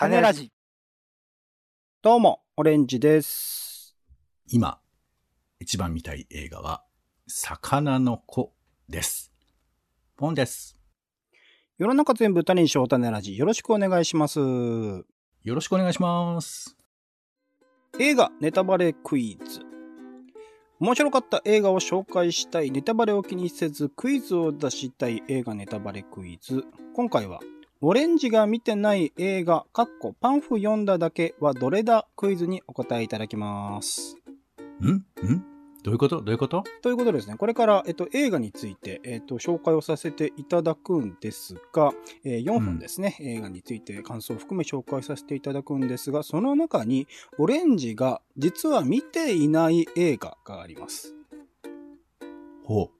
種ラジ。どうも、オレンジです。今、一番見たい映画は、魚の子です。ポンです。世の中全部種にしよう種ラジ。よろしくお願いします。よろしくお願いします。映画ネタバレクイズ。面白かった映画を紹介したい、ネタバレを気にせずクイズを出したい映画ネタバレクイズ。今回は、オレンジが見てない映画、かっこパンフ読んだだけはどれだクイズにお答えいただきます。ん？ん？どういうこと？どういうこと？ということでですね、これから、えっと、映画について、えっと、紹介をさせていただくんですが、えー4分ですね、映画について感想を含め紹介させていただくんですが、その中に、オレンジが実は見ていない映画があります。ほ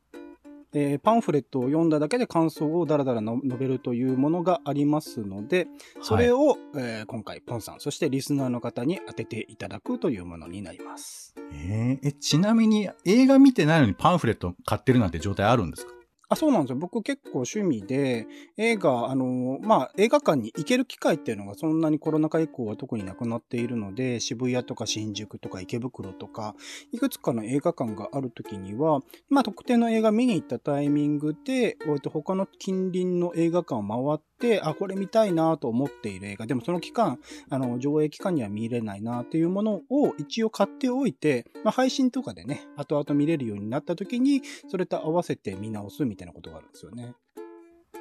えーパンフレットを読んだだけで感想をダラダラの述べるというものがありますので、う。それを。を、えー今回、ポンさん、そしてリスナーの方に当てていただくというものになります。えーえ、ちなみに映画見てないのにパンフレット買ってるなんて状態あるんですか？あ、そうなんですよ。僕結構趣味で、映画、あの、まあ、映画館に行ける機会っていうのがそんなにコロナ禍以降は特になくなっているので、渋谷とか新宿とか池袋とか、いくつかの映画館がある時には、まあ、特定の映画見に行ったタイミングで、えっと他の近隣の映画館を回って、あ、これ見たいなと思っている映画、でもその期間、あの、上映期間には見れないなっていうものを一応買っておいて、まあ、配信とかでね、後々見れるようになった時に、それと合わせて見直すみたいなことがあるんですよね。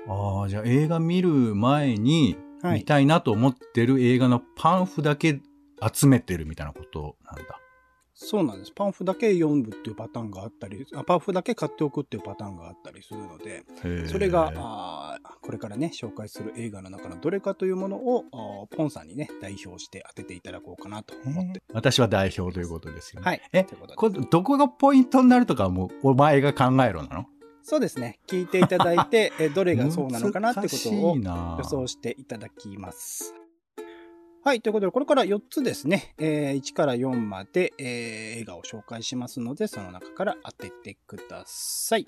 ああ、じゃあ映画見る前に、はい。見たいなと思ってる映画のパンフだけ集めてるみたいなことなんだ。そうなんです。パンフだけ読むっていうパターンがあったり、あパンフだけ買っておくっていうパターンがあったりするので、それが、あーこれからね、紹介する映画の中のどれかというものを、ポンさんにね、代表して当てていただこうかなと思って。私は代表ということですよね。はい。えこどこがポイントになるとかはもうお前が考えろなの？そうですね。聞いていただいて、えどれがそうなのかなってことを 予想していただきます。はい。ということで、これから4つですね、えー1から4まで、えー映画を紹介しますので、その中から当ててください。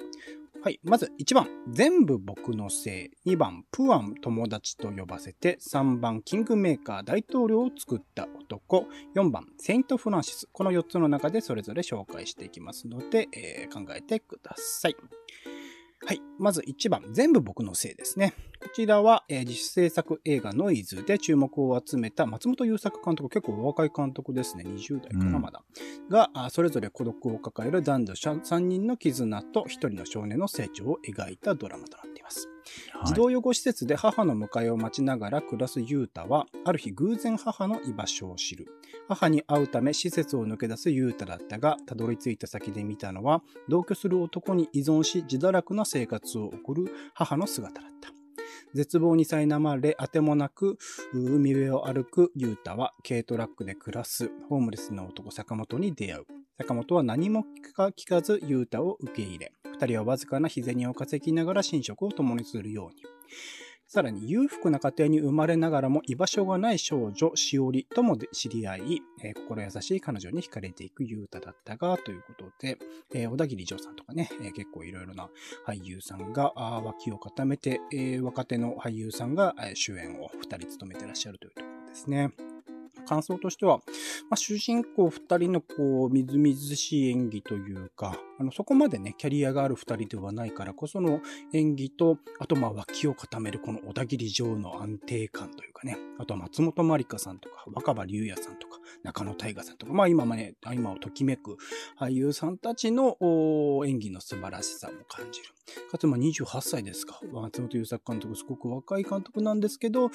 はい。まず1番、全部僕のせい。2番、プアン友達と呼ばせて。3番、キングメーカー大統領を作った男。4番、セイントフランシス。この4つの中でそれぞれ紹介していきますので、えー考えてください。はい。まず1番、全部僕のせいですね。こちらは、えー自主制作映画ノイズで注目を集めた松本優作監督、結構お若い監督ですね。20代かな、うんまだ。が、あそれぞれ孤独を抱える男女3人の絆と1人の少年の成長を描いたドラマとなっています。児童養護施設で母の迎えを待ちながら暮らすユータは、ある日偶然母の居場所を知る。母に会うため施設を抜け出すユータだったが、たどり着いた先で見たのは、同居する男に依存し自堕落な生活を送る母の姿だった。絶望に苛まれ、あてもなく、海辺を歩くユータは、軽トラックで暮らすホームレスの男坂本に出会う。坂本は何も聞かずユータを受け入れ、二人はわずかな日銭を稼ぎながら寝食を共にするように。さらに裕福な家庭に生まれながらも居場所がない少女、しおりとも知り合い、えー心優しい彼女に惹かれていくユータだったが、ということで、えー小田切丈さんとかね、えー結構いろいろな俳優さんが脇を固めて、えー若手の俳優さんが主演を二人務めてらっしゃるというところですね。感想としては、まあ、主人公二人のこう、みずみずしい演技というか、あの、そこまでね、キャリアがある二人ではないからこその演技と、あとまあ脇を固めるこの小田切城の安定感というかね、あとは松本まりかさんとか、若葉龍也さんとか、中野大河さんとか、まあ今まね、今をときめく俳優さんたちの演技の素晴らしさも感じる。かつまあ28歳ですか。松本優作監督、すごく若い監督なんですけど、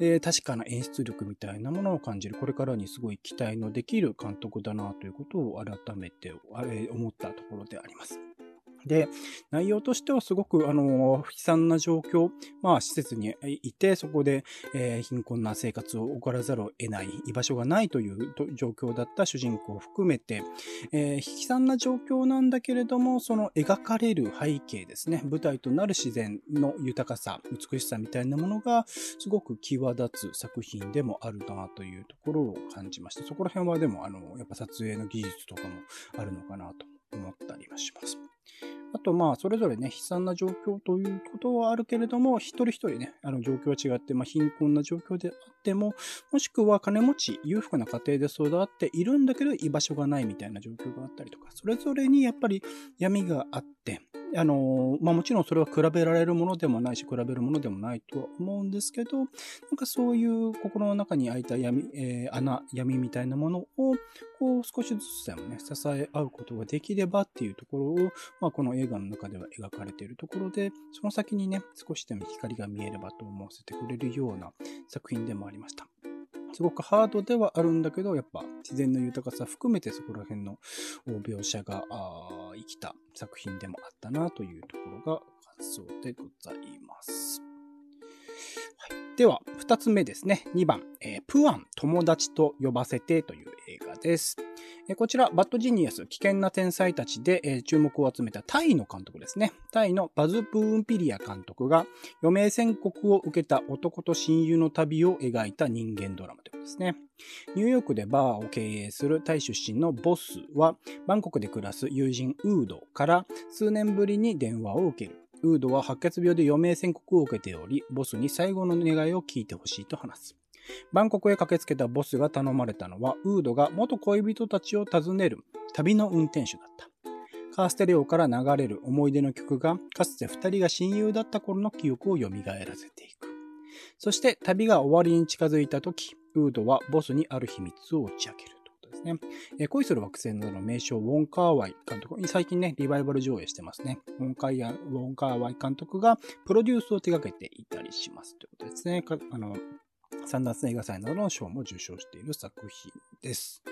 えー確かな演出力みたいなものを感じる。これからにすごい期待のできる監督だなということを改めて思ったところであります。で、内容としてはすごく、あの、悲惨な状況、まあ、施設にいて、そこで、えー貧困な生活を送らざるを得ない、居場所がないという状況だった主人公を含めて、えー悲惨な状況なんだけれども、その描かれる背景ですね、舞台となる自然の豊かさ、美しさみたいなものが、すごく際立つ作品でもあるなというところを感じました。そこら辺はでも、あの、やっぱ撮影の技術とかもあるのかなと思ったりはします。あと、まあ、それぞれね、悲惨な状況ということはあるけれども、一人一人ね、あの、状況は違って、まあ、貧困な状況であっても、もしくは金持ち、裕福な家庭で育っているんだけど、居場所がないみたいな状況があったりとか、それぞれにやっぱり闇があって、あの、まあもちろんそれは比べられるものでもないし、比べるものでもないとは思うんですけど、なんかそういう心の中に開いた闇、えー、穴、闇みたいなものを、こう少しずつでもね、支え合うことができればっていうところを、まあこの映画の中では描かれているところで、その先にね、少しでも光が見えればと思わせてくれるような作品でもありました。すごくハードではあるんだけど、やっぱ自然の豊かさ含めてそこら辺の描写が生きた作品でもあったなというところが感想でございます。では、二つ目ですね。2番、えー、プアン友達と呼ばせてという映画です。えこちら、バッドジニアス、危険な天才たちで、え注目を集めたタイの監督ですね。タイのバズ・プーンピリア監督が余命宣告を受けた男と親友の旅を描いた人間ドラマということですね。ニューヨークでバーを経営するタイ出身のボスは、バンコクで暮らす友人ウードから数年ぶりに電話を受ける。ウードは白血病で余命宣告を受けており、ボスに最後の願いを聞いてほしいと話す。バンコクへ駆けつけたボスが頼まれたのは、ウードが元恋人たちを訪ねる旅の運転手だった。カーステレオから流れる思い出の曲が、かつて二人が親友だった頃の記憶を蘇らせていく。そして旅が終わりに近づいた時、ウードはボスにある秘密を打ち明ける。ですね。え恋する惑星などの名称、ウォン・カーワイ監督、最近ね、リバイバル上映してますね。ウォンカイウォン・カーワイ監督がプロデュースを手掛けていたりします。ということですね。あの、サンダース映画祭などの賞も受賞している作品です。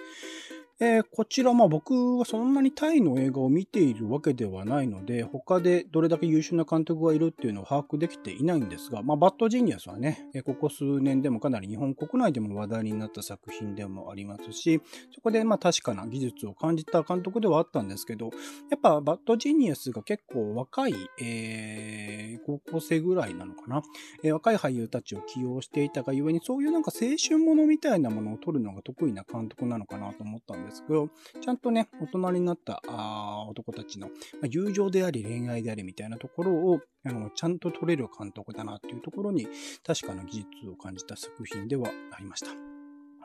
えー、こちら、まあ僕はそんなにタイの映画を見ているわけではないので、他でどれだけ優秀な監督がいるっていうのを把握できていないんですが、まあバッドジーニアスはね、ここ数年でもかなり日本国内でも話題になった作品でもありますし、そこでまあ確かな技術を感じた監督ではあったんですけど、やっぱバッドジーニアスが結構若い、えー、高校生ぐらいなのかな、えー、若い俳優たちを起用していたがゆえに、そういうなんか青春ものみたいなものを撮るのが得意な監督なのかなと思ったんですですけど、ちゃんとね、大人になったあ男たちの、ま、友情であり恋愛でありみたいなところを、あの、ちゃんと撮れる監督だなっていうところに、確かな技術を感じた作品ではありました。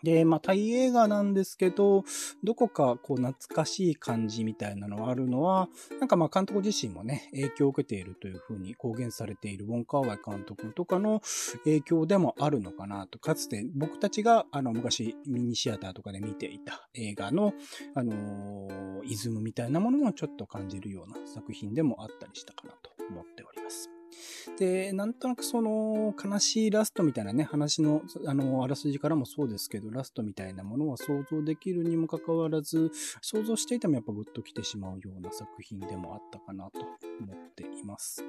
で、まあ、タイ映画なんですけど、どこかこう懐かしい感じみたいなのがあるのは、なんかまあ監督自身もね、影響を受けているというふうに公言されているウォン・カーワイ監督とかの影響でもあるのかなと、かつて僕たちがあの昔ミニシアターとかで見ていた映画の、あのー、イズムみたいなものもちょっと感じるような作品でもあったりしたかなと思っております。で、なんとなくその悲しいラストみたいなね、話の、あの、あらすじからもそうですけど、ラストみたいなものは想像できるにもかかわらず、想像していてもやっぱグッと来てしまうような作品でもあったかなと思っています。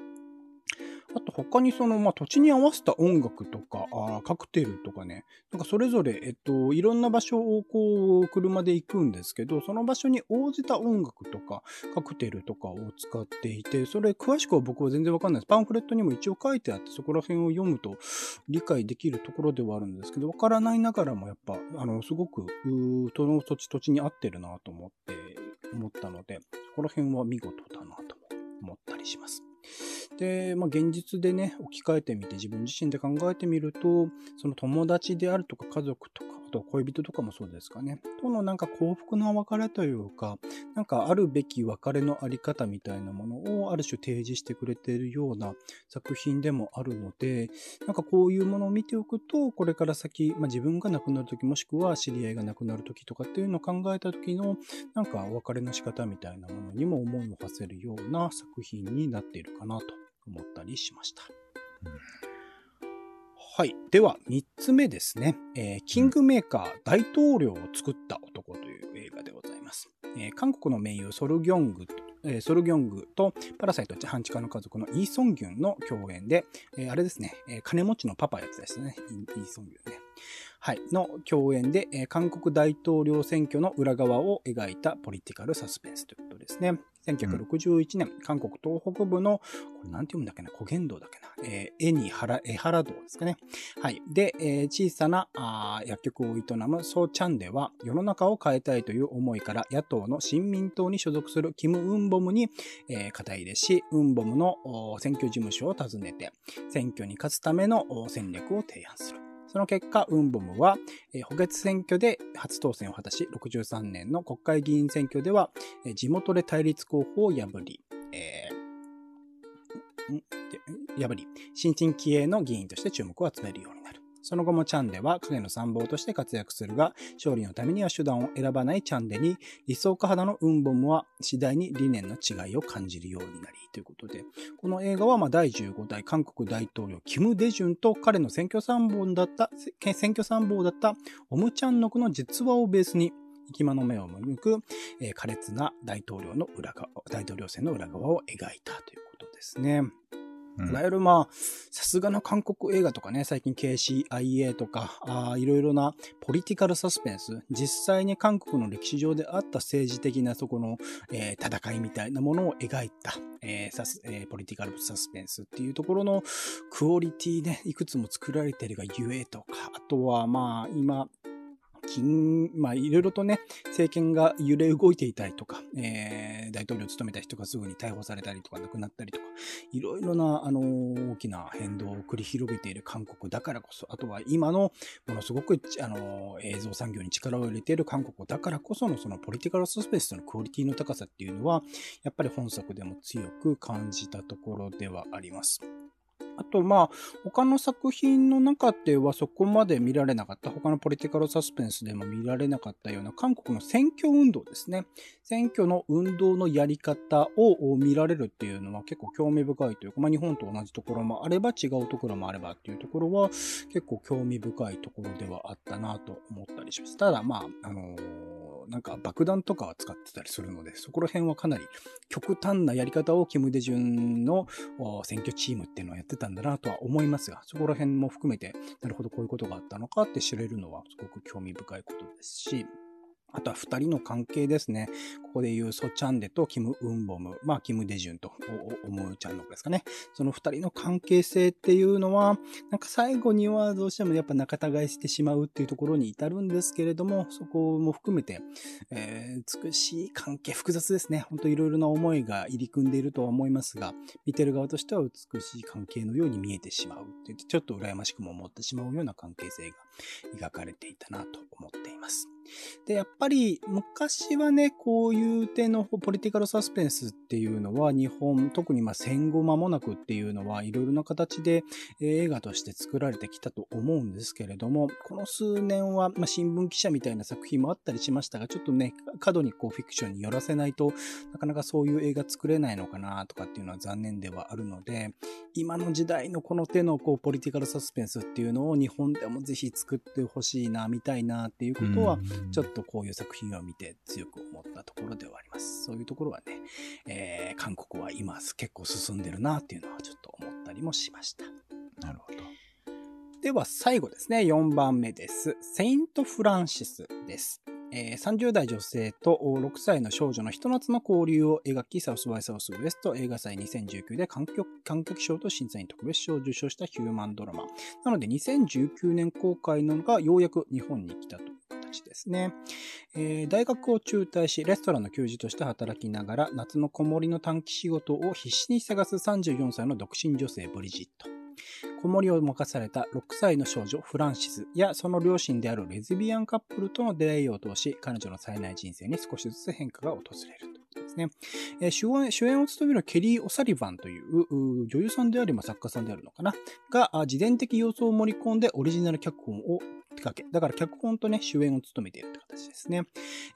あと他にその、まあ、土地に合わせた音楽とか、あカクテルとかね、なんかそれぞれ、えっと、いろんな場所をこう、車で行くんですけど、その場所に応じた音楽とか、カクテルとかを使っていて、それ詳しくは僕は全然わかんないです。パンフレットにも一応書いてあって、そこら辺を読むと理解できるところではあるんですけど、わからないながらもやっぱ、あの、すごく、その土地土地に合ってるなと思って、思ったので、そこら辺は見事だなと思ったりします。で、まあ、現実でね、置き換えてみて、自分自身で考えてみると、その友達であるとか家族とか、と恋人とかもそうですかね、とのなんか幸福な別れというか、なんかあるべき別れのあり方みたいなものをある種提示してくれているような作品でもあるので、なんかこういうものを見ておくと、これから先、まあ、自分が亡くなるとき、もしくは知り合いが亡くなるときとかっていうのを考えたときの、なんかお別れの仕方みたいなものにも思いを馳せるような作品になっているかなと思ったりしました。うんはい。では、3つ目ですね。えー、キングメーカー大統領を作った男という映画でございます。えー、韓国の名優ソルギョング、えー、ソルギョングとパラサイト半地下の家族のイーソンギュンの共演で、えー、あれですね、えー、金持ちのパパやつですね。イーソンギュンね。はい。の共演で、えー、韓国大統領選挙の裏側を描いたポリティカルサスペンスということですね。1961年、韓国東北部の、これなんて読むんだっけな、古言道だっけな、えー、絵に原、絵原道ですかね。はい。で、えー、小さなあ薬局を営むソーチャンでは、世の中を変えたいという思いから野党の新民党に所属するキム・ウンボムに、えー、肩入れし、ウンボムの選挙事務所を訪ねて、選挙に勝つための戦略を提案する。その結果、ウンボムは、補欠選挙で初当選を果たし、63年の国会議員選挙では、地元で対立候補を破り、えー、破り、新進気鋭の議員として注目を集めるようになる。その後もチャンデは影の参謀として活躍するが、勝利のためには手段を選ばないチャンデに、理想家肌のウンボムは次第に理念の違いを感じるようになり、ということで、この映画はま第15代韓国大統領キム・デジュンと彼の選挙参謀だった、選挙参謀だったオムチャンノクの実話をベースに、生き間の目を向く、えー、苛烈な大統領の裏側、大統領選の裏側を描いたということですね。いわゆるまあ、さすがの韓国映画とかね、最近 KCIA とか、あいろいろなポリティカルサスペンス、実際に韓国の歴史上であった政治的なそこの、えー、戦いみたいなものを描いた、えーサスえー、ポリティカルサスペンスっていうところのクオリティね、いくつも作られているがゆえとか、あとはまあ、今、金、まあ、いろいろとね、政権が揺れ動いていたりとか、えー、大統領を務めた人がすぐに逮捕されたりとか亡くなったりとか、いろいろな、あのー、大きな変動を繰り広げている韓国だからこそ、あとは今の、ものすごく、あのー、映像産業に力を入れている韓国だからこその、そのポリティカルスペースのクオリティの高さっていうのは、やっぱり本作でも強く感じたところではあります。あと、まあ、他の作品の中ではそこまで見られなかった、他のポリティカルサスペンスでも見られなかったような韓国の選挙運動ですね。選挙の運動のやり方を見られるっていうのは結構興味深いというか、まあ、日本と同じところもあれば違うところもあればっていうところは結構興味深いところではあったなと思ったりします。ただ、まあ、あのーなんか爆弾とかは使ってたりするので、そこら辺はかなり極端なやり方をキム・デジュンの選挙チームっていうのはやってたんだなとは思いますが、そこら辺も含めて、なるほどこういうことがあったのかって知れるのはすごく興味深いことですし、あとは二人の関係ですね。ここで言うソチャンデとキム・ウンボム、まあ、キム・デジュンと思うちゃんのですかね。その二人の関係性っていうのは、なんか最後にはどうしてもやっぱ仲違いしてしまうっていうところに至るんですけれども、そこも含めて、えー、美しい関係、複雑ですね。ほんといろいろな思いが入り組んでいるとは思いますが、見てる側としては美しい関係のように見えてしまうってって、ちょっと羨ましくも思ってしまうような関係性が描かれていたなと思っています。で、やっぱり昔はね、こういう点のポリティカルサスペンスっていうのは日本、特にま戦後間もなくっていうのはいろいろな形で映画として作られてきたと思うんですけれども、この数年は、ま新聞記者みたいな作品もあったりしましたが、ちょっとね、過度にこうフィクションに寄らせないとなかなかそういう映画作れないのかなとかっていうのは残念ではあるので、今の時代のこの手のこうポリティカルサスペンスっていうのを日本でもぜひ作ってほしいな、見たいなっていうことは、ちょっとこういう作品を見て強く思ったところではあります。そういうところはね、えー、韓国は今結構進んでるなっていうのはちょっと思ったりもしました。なるほど。では最後ですね、4番目です。セイント・フランシスです。えー、30代女性と6歳の少女のひと夏の交流を描き、サウスバイサウスウエスト映画祭2019で観客観客賞と審査員特別賞を受賞したヒューマンドラマ。なので2019年公開のがようやく日本に来たという形ですね。えー、大学を中退し、レストランの給仕として働きながら、夏の子守の短期仕事を必死に探す34歳の独身女性ブリジット。子守を任された6歳の少女フランシスやその両親であるレズビアンカップルとの出会いを通し、彼女の冴えない人生に少しずつ変化が訪れると。ですね。えー、主演主演を務めるケリー・オサリバンという女優さんであり、まあ、作家さんであるのかな？が、自伝的要素を盛り込んでオリジナル脚本を手掛け、だから脚本とね、主演を務めているって形ですね。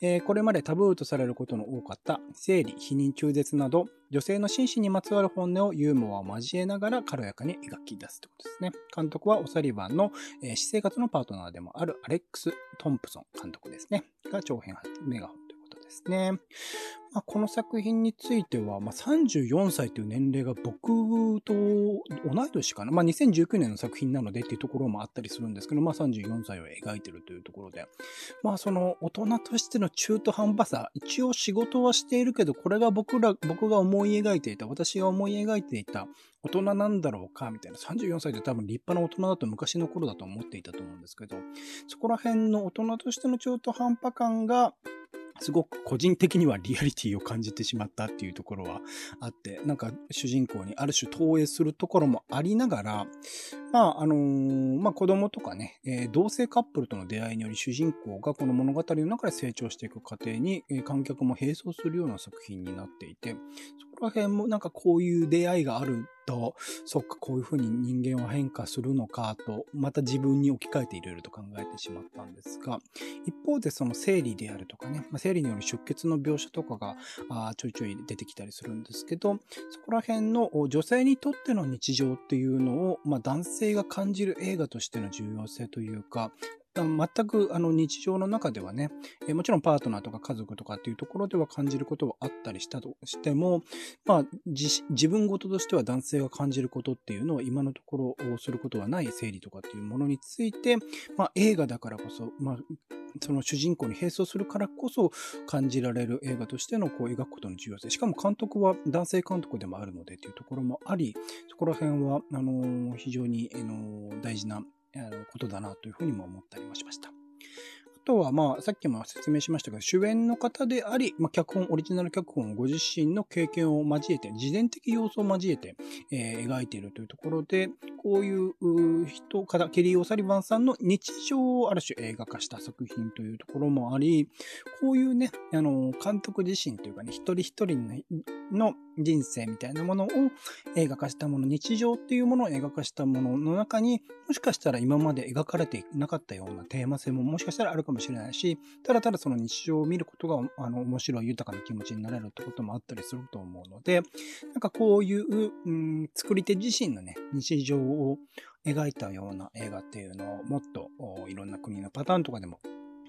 えー、これまでタブーとされることの多かった生理、否認中絶など、女性の心身にまつわる本音をユーモアを交えながら軽やかに描き出すってことですね。監督はオサリバンの、えー、私生活のパートナーでもあるアレックス・トンプソン監督ですね。が長編メガホンですね。まあ、この作品については、まあ、34歳という年齢が僕と同い年かな。まあ、2019年の作品なのでっていうところもあったりするんですけど、まあ、34歳を描いてるというところで、まあ、その大人としての中途半端さ、一応仕事はしているけど、これが僕ら、僕が思い描いていた、私が思い描いていた大人なんだろうか、みたいな。34歳で多分立派な大人だと昔の頃だと思っていたと思うんですけど、そこら辺の大人としての中途半端感が、すごく個人的にはリアリティを感じてしまったっていうところはあって、なんか主人公にある種投影するところもありながら、まあ、あのー、まあ子供とかね、えー、同性カップルとの出会いにより主人公がこの物語の中で成長していく過程に、えー、観客も並走するような作品になっていて、そこら辺もなんかこういう出会いがあると、そっか、こういうふうに人間は変化するのかと、また自分に置き換えていろいろと考えてしまったんですが、一方でその生理であるとかね、まあ、生理による出血の描写とかがあちょいちょい出てきたりするんですけど、そこら辺の女性にとっての日常っていうのを、まあ、男性が感じる映画としての重要性というか、全くあの日常の中ではね、えもちろんパートナーとか家族とかっていうところでは感じることはあったりしたとしても、まあ、自分事としては男性が感じることっていうのを今のところすることはない生理とかっていうものについて、まあ、映画だからこそ、まあ、その主人公に並走するからこそ感じられる映画としてのこう描くことの重要性。しかも監督は男性監督でもあるのでっていうところもあり、そこら辺は、あの、非常に、あの、大事なあのことだなというふうにも思ったりもしました。あとは、まあ、さっきも説明しましたが、主演の方であり、まあ、脚本、オリジナル脚本をご自身の経験を交えて、自伝的要素を交えて、えー、描いているというところで、こういう人から、ケリー・オサリバンさんの日常をある種映画化した作品というところもあり、こういうね、あの、監督自身というかね、一人一人の人生みたいなものを映画化したもの、日常っていうものを映画化したものの中に、もしかしたら今まで描かれていなかったようなテーマ性ももしかしたらあるかもしれないし、ただただその日常を見ることが、あの、面白い豊かな気持ちになれるってこともあったりすると思うので、なんかこういう、うん、作り手自身のね、日常を描いたような映画っていうのをもっといろんな国のパターンとかでも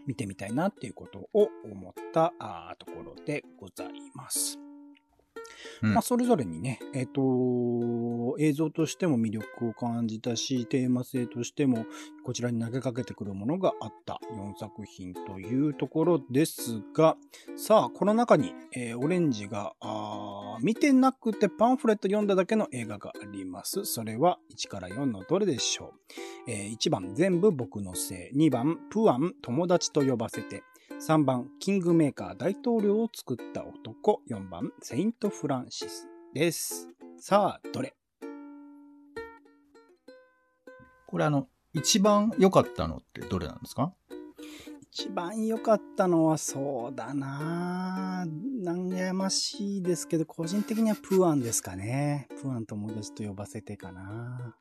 見てみたいなっていうことを思ったところでございます。うん、まあ、それぞれにね、え、ー、と、映像としても魅力を感じたし、テーマ性としても、こちらに投げかけてくるものがあった4作品というところですが、さあ、この中に、えー、オレンジが、見てなくてパンフレット読んだだけの映画があります。それは1から4のどれでしょう、えー、?1 番、全部僕のせい。2番、プアン、友達と呼ばせて。3番、キングメーカー大統領を作った男。4番、セイント・フランシスです。さあ、どれ？これあの、一番良かったのってどれなんですか？一番良かったのはそうだな悩ましいですけど、個人的にはプアンですかね。プアン友達と呼ばせてかな。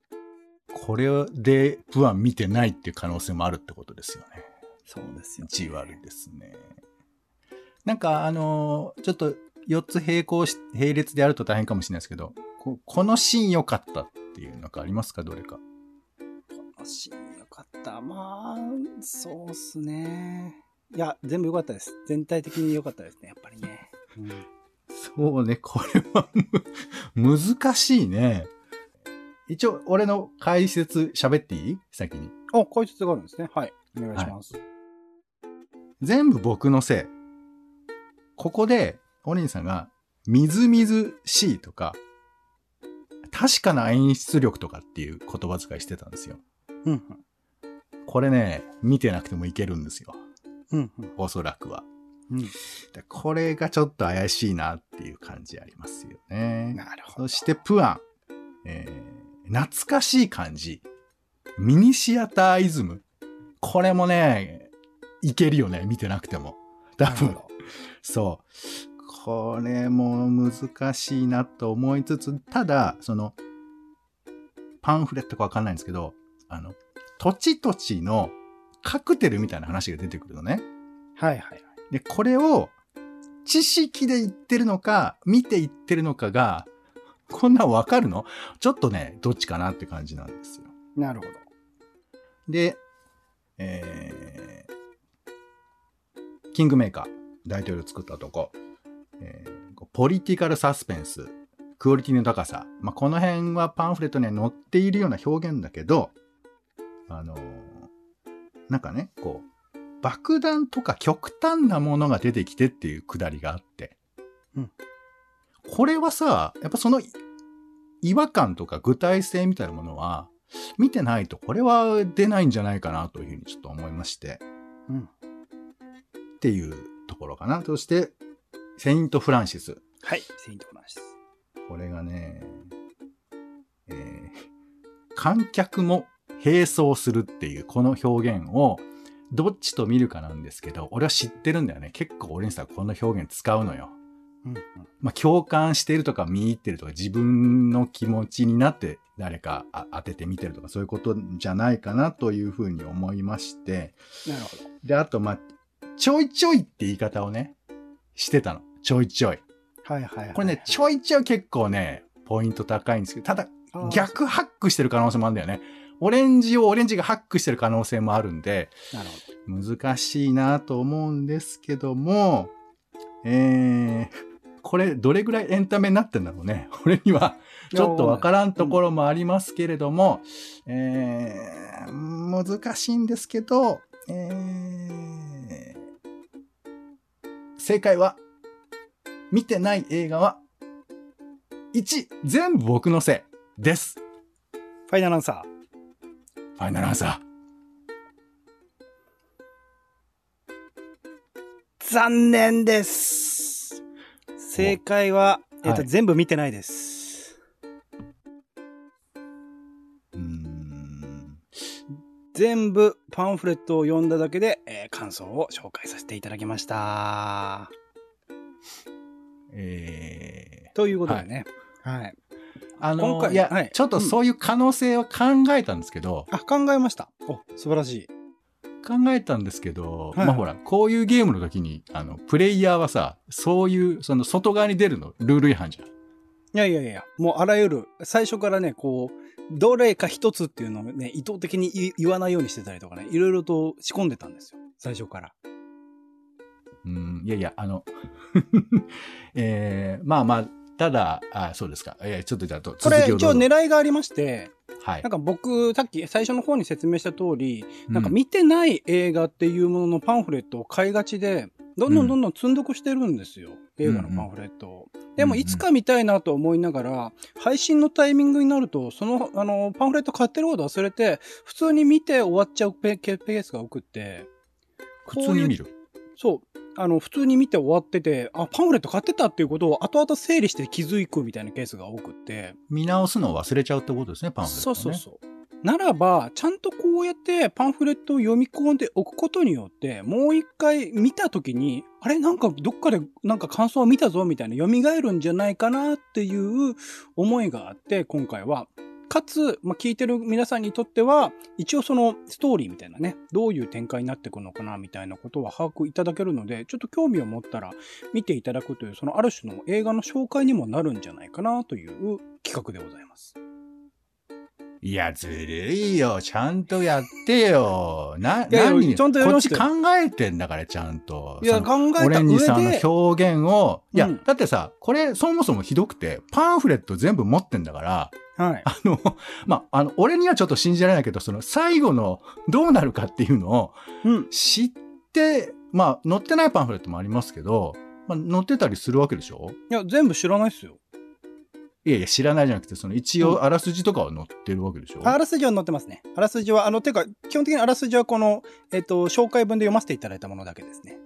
これでプアン見てないっていう可能性もあるってことですよね。そうですよ、ね。じわるですね。なんか、あのー、ちょっと4つ並行し、並列であると大変かもしれないですけど、ここのシーン良かったっていうのかありますか？どれか。このシーン良かった。まあ、そうっすね。いや、全部良かったです。全体的に良かったですね、やっぱりね。うん、そうね、これは難しいね。一応、俺の解説喋っていい？先に。あ、解説があるんですね。はい。お願いします。はい、全部僕のせい。ここで、お兄さんが、みずみずしいとか、確かな演出力とかっていう言葉遣いしてたんですよ。うん、これね、見てなくてもいけるんですよ。うん、おそらくは。うん、これがちょっと怪しいなっていう感じありますよね。なるほど。そしてプアン。えー、懐かしい感じ。ミニシアターイズム。これもね、いけるよね。見てなくても。多分。そう。これも難しいなと思いつつ、ただ、その、パンフレットかわかんないんですけど、あの、土地土地のカクテルみたいな話が出てくるのね。はいはいはい。で、これを知識で言ってるのか、見て言ってるのかが、こんなんわかるの？ちょっとね、どっちかなって感じなんですよ。なるほど。で、えー、キングメーカー。大統領作ったとこ、えーポリティカルサスペンス、クオリティの高さ。まあ、この辺はパンフレットには載っているような表現だけど、あのーなんかね、こう、爆弾とか極端なものが出てきてっていうくだりがあって。うんこれはさ、やっぱその違和感とか具体性みたいなものは、見てないとこれは出ないんじゃないかなというふうにちょっと思いまして。うん。っていうところかな。そして、セイント・フランシス。はい。セイントフランシス。これがね、えー観客も並走するっていうこの表現をどっちと見るかなんですけど、俺は知ってるんだよね。結構俺にさ、この表現使うのよ。うんうん。まあ、共感してるとか見入ってるとか自分の気持ちになって誰かあ当てて見てるとかそういうことじゃないかなというふうに思いまして、なるほど。で、あと、まあ、ちょいちょいって言い方をね、してたの。ちょいちょい。はいはいはい。これね、ちょいちょい結構ね、ポイント高いんですけど、ただ、逆ハックしてる可能性もあるんだよね。オレンジをオレンジがハックしてる可能性もあるんで、なるほ難しいなと思うんですけども、えー、これどれぐらいエンタメになってんだろうね。俺にはちょっとわからんところもありますけれども、えー、難しいんですけど、え正解は、見てない映画は、1、全部僕のせいです。ど。ファイナルアンサー。ファイナルアンサ残念です。正解は、えっ、と、はい全部見てないです。全部パンフレットを読んだだけで、えー感想を紹介させていただきました。えー、ということでね。はい。あの今回いや、はいちょっとそういう可能性を考えたんですけど、あ、考えました。お、素晴らしい。考えたんですけど、はいまあほら、こういうゲームの時に、あの、プレイヤーはさ、そういう、その外側に出るの、ルール違反じゃん。いやいやいや、もうあらゆる、最初からね、こう、どれか一つっていうのをね、意図的に言言わないようにしてたりとかね、いろいろと仕込んでたんですよ。最初から。うん、いやいや、あの、えー、まあまあ、ただ、あそうですか。えー、ちょっとじゃあ、とこれ一応。狙いがありまして、はいなん。か僕、さっき最初の方に説明した通り、なんかうん見てない映画っていうもののパンフレットを買いがちで、どんどんどんどん積んどくしてるんですよ。映画のパンフレットを。でも、うんうんいつか見たいなと思いながら、配信のタイミングになると、その、あの、パンフレット買ってること忘れて、普通に見て終わっちゃうペペペースが多くって、普通に見る？そう。あの、普通に見て終わってて、あ、パンフレット買ってたっていうことを後々整理して気づくみたいなケースが多くって、見直すのを忘れちゃうってことですね、パンフレット、ね。そうそうそう。ならば、ちゃんとこうやってパンフレットを読み込んでおくことによって、もう一回見たときに、あれなんかどっかでなんか感想を見たぞみたいな蘇るんじゃないかなっていう思いがあって、今回は。かつ、まあ、聞いてる皆さんにとっては、一応そのストーリーみたいなね、どういう展開になっていくのかなみたいなことは把握いただけるので、ちょっと興味を持ったら見ていただくという、そのある種の映画の紹介にもなるんじゃないかなという企画でございます。いや、ずるいよ。ちゃんとやってよ。な、いやいや何ちゃんとやりこっちまよ考えてんだから、ちゃんと。いや、その考えたオレンジさん上で、の表現を、いや、うんだってさ、これそもそもひどくて、パンフレット全部持ってんだから、はい。あの、まあ、あの、俺にはちょっと信じられないけど、その最後のどうなるかっていうのをうん。知って、まあ、載ってないパンフレットもありますけど、まあ、載ってたりするわけでしょ？いや、全部知らないっすよ。いやいや、知らないじゃなくて、その一うん応あらすじとかは載ってるわけでしょ、あらすじは載ってますね。あらすじは、あの、てか、基本的にあらすじはこの、えっ、と、紹介文で読ませていただいたものだけですね。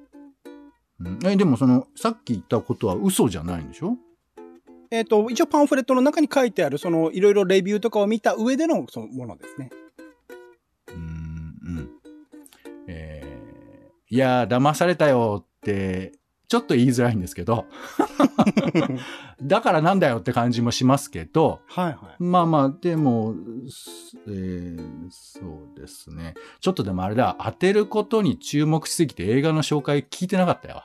うんえ、でもその、さっき言ったことは嘘じゃないんでしょ？えっ、と、一応パンフレットの中に書いてある、その、いろいろレビューとかを見た上での、そのものですね。うーん、うん。えー、いやー、騙されたよって、ちょっと言いづらいんですけど、だからなんだよって感じもしますけど、はいはい。まあまあ、でも、すえーそうですね。ちょっとでもあれだ、当てることに注目しすぎて映画の紹介聞いてなかったよ。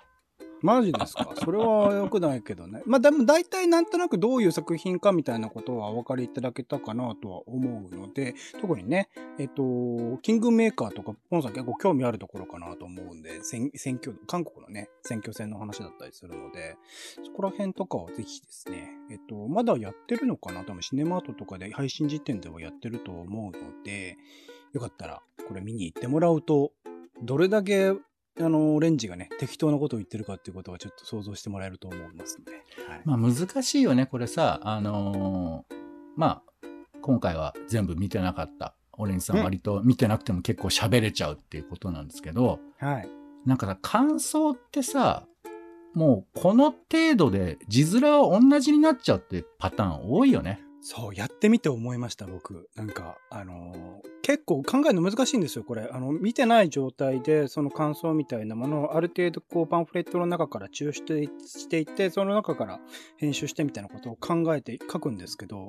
マジですか？それは良くないけどね。まあでも大体なんとなくどういう作品かみたいなことはお分かりいただけたかなとは思うので、特にね、えっと、キングメーカーとか、ポンさん結構興味あるところかなと思うんで、選選挙、韓国のね、選挙戦の話だったりするので、そこら辺とかはぜひですね、えっと、まだやってるのかな？多分シネマートとかで配信時点ではやってると思うので、よかったらこれ見に行ってもらうと、どれだけあの、レンジがね、適当なことを言ってるかっていうことはちょっと想像してもらえると思いますので。はい、まあ難しいよね、これさ、あのー、まあ、今回は全部見てなかった。オレンジさん割と見てなくても結構喋れちゃうっていうことなんですけど、はい。なんかさ、感想ってさ、もうこの程度で字面は同じになっちゃうってパターン多いよね。そう、やってみて思いました、僕。なんか、あのー、結構考えるの難しいんですよ、これ。あの、見てない状態で、その感想みたいなものをある程度、こう、パンフレットの中から抽出していって、その中から編集してみたいなことを考えて書くんですけど、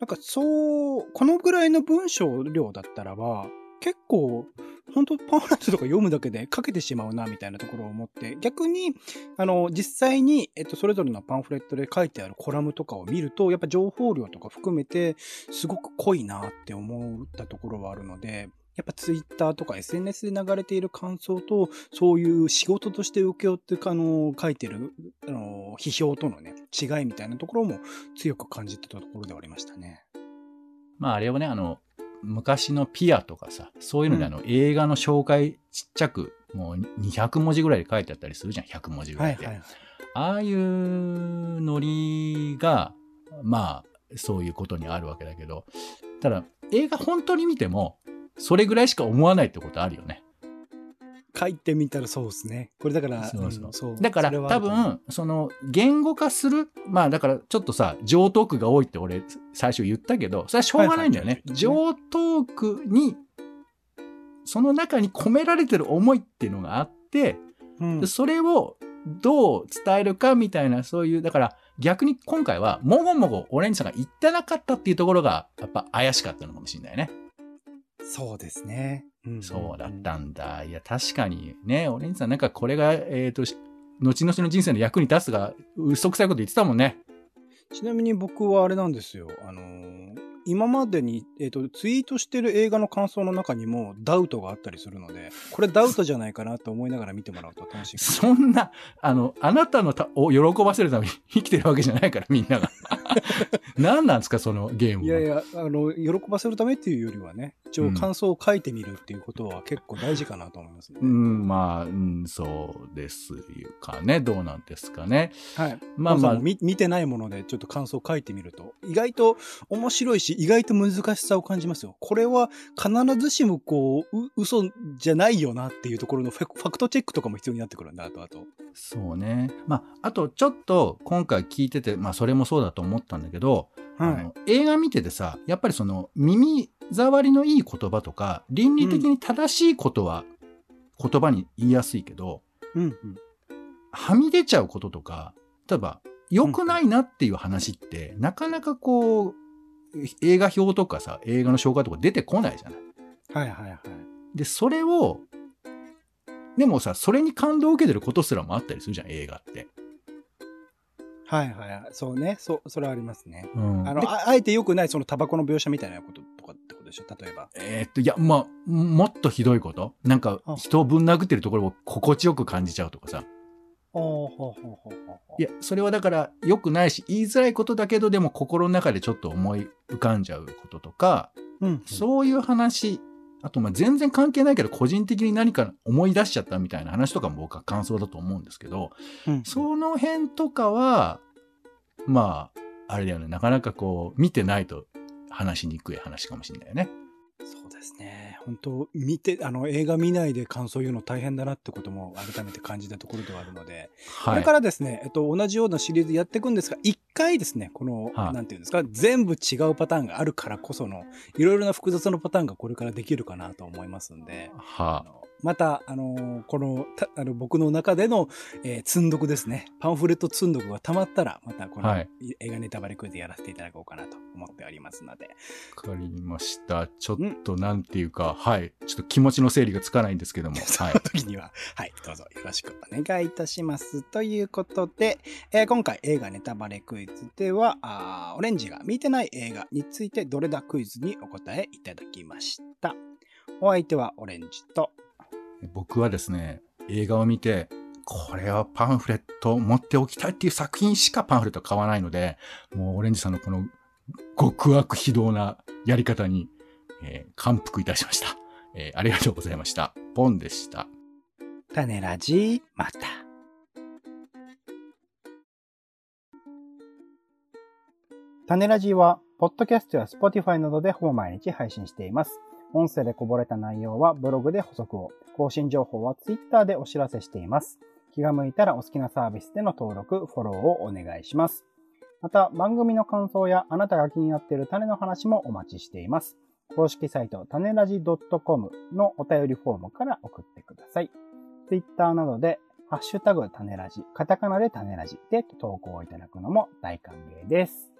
なんか、そう、このぐらいの文章量だったらば、結構、本当パンフレットとか読むだけで書けてしまうな、みたいなところを思って、逆に、あの、実際に、えっと、それぞれのパンフレットで書いてあるコラムとかを見ると、やっぱ情報量とか含めて、すごく濃いなって思ったところはあるので、やっぱツイッターとか SNS で流れている感想と、そういう仕事として受け負って、あの、書いてる、あの、批評とのね、違いみたいなところも強く感じてたところではありましたね。まあ、あれはね、あの、昔のピアとかさ、そういうのであの、うん、映画の紹介ちっちゃく、もう200文字ぐらいで書いてあったりするじゃん、100文字ぐらいで。はいはい、ああいうノリが、まあ、そういうことにあるわけだけど、ただ、映画本当に見ても、それぐらいしか思わないってことあるよね。書いてみたらそうですね。これだから、そうそうそうだから多分、その言語化する、まあだからちょっとさ、上トークが多いって俺最初言ったけど、それはしょうがないんだよね。上トークに、その中に込められてる思いっていうのがあって、うん、それをどう伝えるかみたいな、そういう、だから逆に今回はもごもごオレンジさんが言ってなかったっていうところが、やっぱ怪しかったのかもしれないね。そうですね。そうだったんだ。いや、確かにね、オレンジさんなんかこれが、えっ、ー、と、後々の人生の役に立つが、嘘くさいこと言ってたもんね。ちなみに僕はあれなんですよ。あのー、今までに、えっ、ー、と、ツイートしてる映画の感想の中にもダウトがあったりするので、これダウトじゃないかなと思いながら見てもらうと楽しい。そんな、あの、あなたのたを喜ばせるために 生きてるわけじゃないから、みんなが。何なんですか、そのゲームいやいや、あの、喜ばせるためっていうよりはね、一応感想を書いてみるっていうことは結構大事かなと思いますね。うん、まあ、うん、そうですかね。どうなんですかね。はい。まあまあ。見てないものでちょっと感想を書いてみると、意外と面白いし、意外と難しさを感じますよ。これは必ずしもこう、う嘘じゃないよなっていうところのファクトチェックとかも必要になってくるんだ、あとあと。そうね。まあ、あとちょっと今回聞いてて、まあそれもそうだと思ったんだけど、はい、あの映画見ててさ、やっぱりその耳障りのいい言葉とか、倫理的に正しいことは言葉に言いやすいけど、うんうん、はみ出ちゃうこととか、例えば、良くないなっていう話って、うん、なかなかこう、映画表とかさ、映画の紹介とか出てこないじゃない。はいはいはい。で、それを、でもさ、それに感動を受けてることすらもあったりするじゃん、映画って。はいはい。そうね。そう、それはありますね。うん、あのあ、あえて良くない、そのタバコの描写みたいなこととかってことでしょ？例えば。えー、っと、いや、まあ、もっとひどいこと。なんか、人をぶん殴ってるところを心地よく感じちゃうとかさ。いや、それはだから良くないし、言いづらいことだけど、でも心の中でちょっと思い浮かんじゃうこととか、うん、そういう話、あと、まあ全然関係ないけど、個人的に何か思い出しちゃったみたいな話とかも僕は感想だと思うんですけど、うん、その辺とかは、まあ、あれだよね、なかなかこう、見てないと話しにくい話かもしれないよね。ですね。本当見て、あの、映画見ないで感想言うの大変だなってことも改めて感じたところではあるので、はい、これからですね、えっと、同じようなシリーズやっていくんですが、一回ですね、この、はなんていうんですか、全部違うパターンがあるからこその、いろいろな複雑なパターンがこれからできるかなと思いますんで、はあまた、あのー、この、あの、僕の中での、えー、積んどくですね。パンフレット積んどくが溜まったら、またこの、映画ネタバレクイズやらせていただこうかなと思っておりますので。わかりました。ちょっとなんていうか、はい。ちょっと気持ちの整理がつかないんですけども。そのはい。時には、はい、どうぞよろしくお願いいたします。ということで、えー今回映画ネタバレクイズでは、あーオレンジが見てない映画についてどれだクイズにお答えいただきました。お相手はオレンジと、僕はですね、映画を見て、これはパンフレット持っておきたいっていう作品しかパンフレット買わないので、もうオレンジさんのこの極悪非道なやり方に、えー感服いたしました、えーありがとうございました。ポンでした。種ラジ、また。種ラジは、ポッドキャストや Spotify などでほぼ毎日配信しています。音声でこぼれた内容はブログで補足を、更新情報は Twitter でお知らせしています。気が向いたらお好きなサービスでの登録、フォローをお願いします。また、番組の感想やあなたが気になっている種の話もお待ちしています。公式サイト、種ラジ .com のお便りフォームから送ってください。Twitter などで、ハッシュタグ種ラジ、カタカナで種ラジで投稿いただくのも大歓迎です。